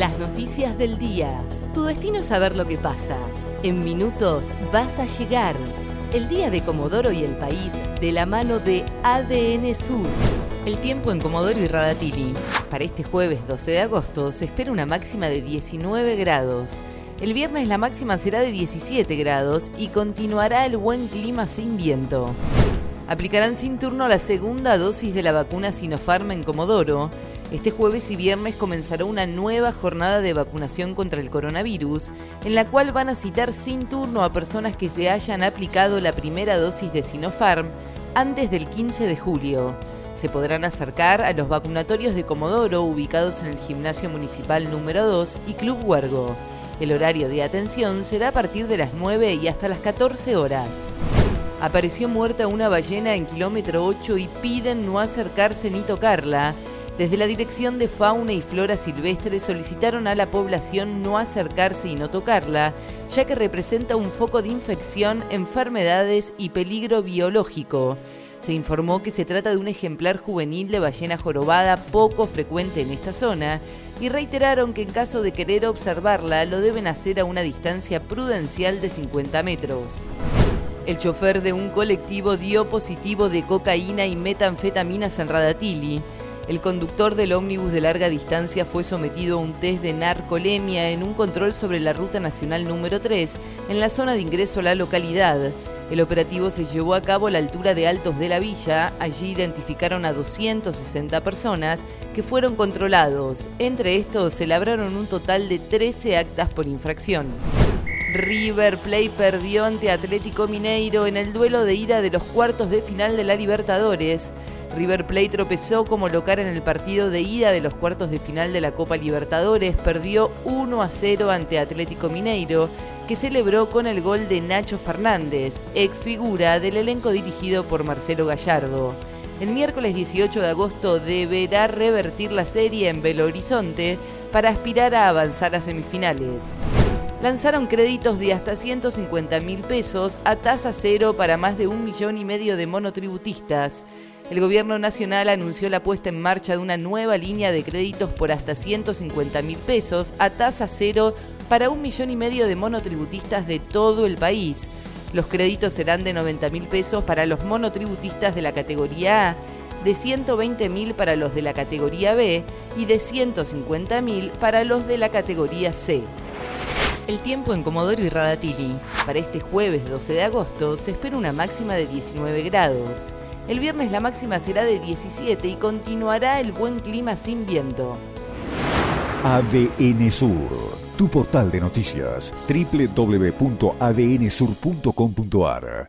Las noticias del día. Tu destino es saber lo que pasa. En minutos vas a llegar. El día de Comodoro y el país de la mano de ADN Sur. El tiempo en Comodoro y Radatili. Para este jueves 12 de agosto se espera una máxima de 19 grados. El viernes la máxima será de 17 grados y continuará el buen clima sin viento. Aplicarán sin turno la segunda dosis de la vacuna Sinopharm en Comodoro. Este jueves y viernes comenzará una nueva jornada de vacunación contra el coronavirus, en la cual van a citar sin turno a personas que se hayan aplicado la primera dosis de Sinopharm antes del 15 de julio. Se podrán acercar a los vacunatorios de Comodoro ubicados en el Gimnasio Municipal número 2 y Club Huergo. El horario de atención será a partir de las 9 y hasta las 14 horas. Apareció muerta una ballena en kilómetro 8 y piden no acercarse ni tocarla. Desde la Dirección de Fauna y Flora Silvestre solicitaron a la población no acercarse y no tocarla, ya que representa un foco de infección, enfermedades y peligro biológico. Se informó que se trata de un ejemplar juvenil de ballena jorobada poco frecuente en esta zona y reiteraron que en caso de querer observarla lo deben hacer a una distancia prudencial de 50 metros. El chofer de un colectivo dio positivo de cocaína y metanfetaminas en Radatili. El conductor del ómnibus de larga distancia fue sometido a un test de narcolemia en un control sobre la ruta nacional número 3 en la zona de ingreso a la localidad. El operativo se llevó a cabo a la altura de Altos de la Villa. Allí identificaron a 260 personas que fueron controlados. Entre estos se labraron un total de 13 actas por infracción. River Plate perdió ante Atlético Mineiro en el duelo de ida de los cuartos de final de la Libertadores. River Plate tropezó como local en el partido de ida de los cuartos de final de la Copa Libertadores, perdió 1 a 0 ante Atlético Mineiro, que celebró con el gol de Nacho Fernández, ex figura del elenco dirigido por Marcelo Gallardo. El miércoles 18 de agosto deberá revertir la serie en Belo Horizonte para aspirar a avanzar a semifinales lanzaron créditos de hasta 150 mil pesos a tasa cero para más de un millón y medio de monotributistas. El gobierno nacional anunció la puesta en marcha de una nueva línea de créditos por hasta 150 mil pesos a tasa cero para un millón y medio de monotributistas de todo el país. Los créditos serán de 90 mil pesos para los monotributistas de la categoría A, de 120 mil para los de la categoría B y de 150 mil para los de la categoría C. El tiempo en Comodoro y Radatili. Para este jueves 12 de agosto se espera una máxima de 19 grados. El viernes la máxima será de 17 y continuará el buen clima sin viento. ADN Sur, tu portal de noticias, www.adnsur.com.ar